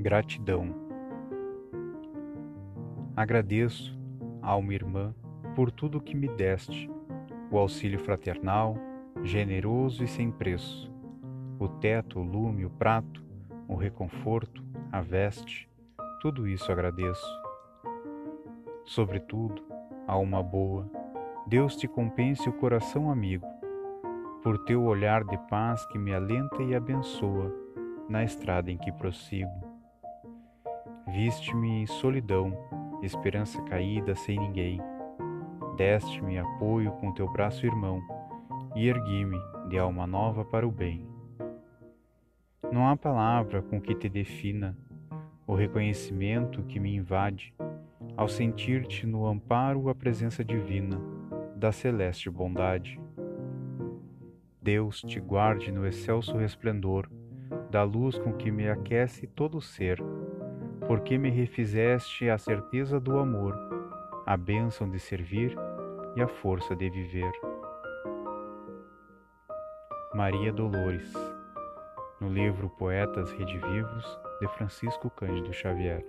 Gratidão. Agradeço, alma irmã, por tudo que me deste, o auxílio fraternal, generoso e sem preço, o teto, o lume, o prato, o reconforto, a veste, tudo isso agradeço. Sobretudo, alma boa, Deus te compense o coração amigo, por teu olhar de paz que me alenta e abençoa na estrada em que prossigo. Viste-me em solidão, esperança caída sem ninguém. Deste-me apoio com teu braço irmão e ergui-me de alma nova para o bem. Não há palavra com que te defina o reconhecimento que me invade ao sentir-te no amparo a presença divina da celeste bondade. Deus te guarde no excelso resplendor da luz com que me aquece todo o ser porque me refizeste a certeza do amor, a bênção de servir e a força de viver. Maria Dolores, no livro Poetas Redivivos, de Francisco Cândido Xavier.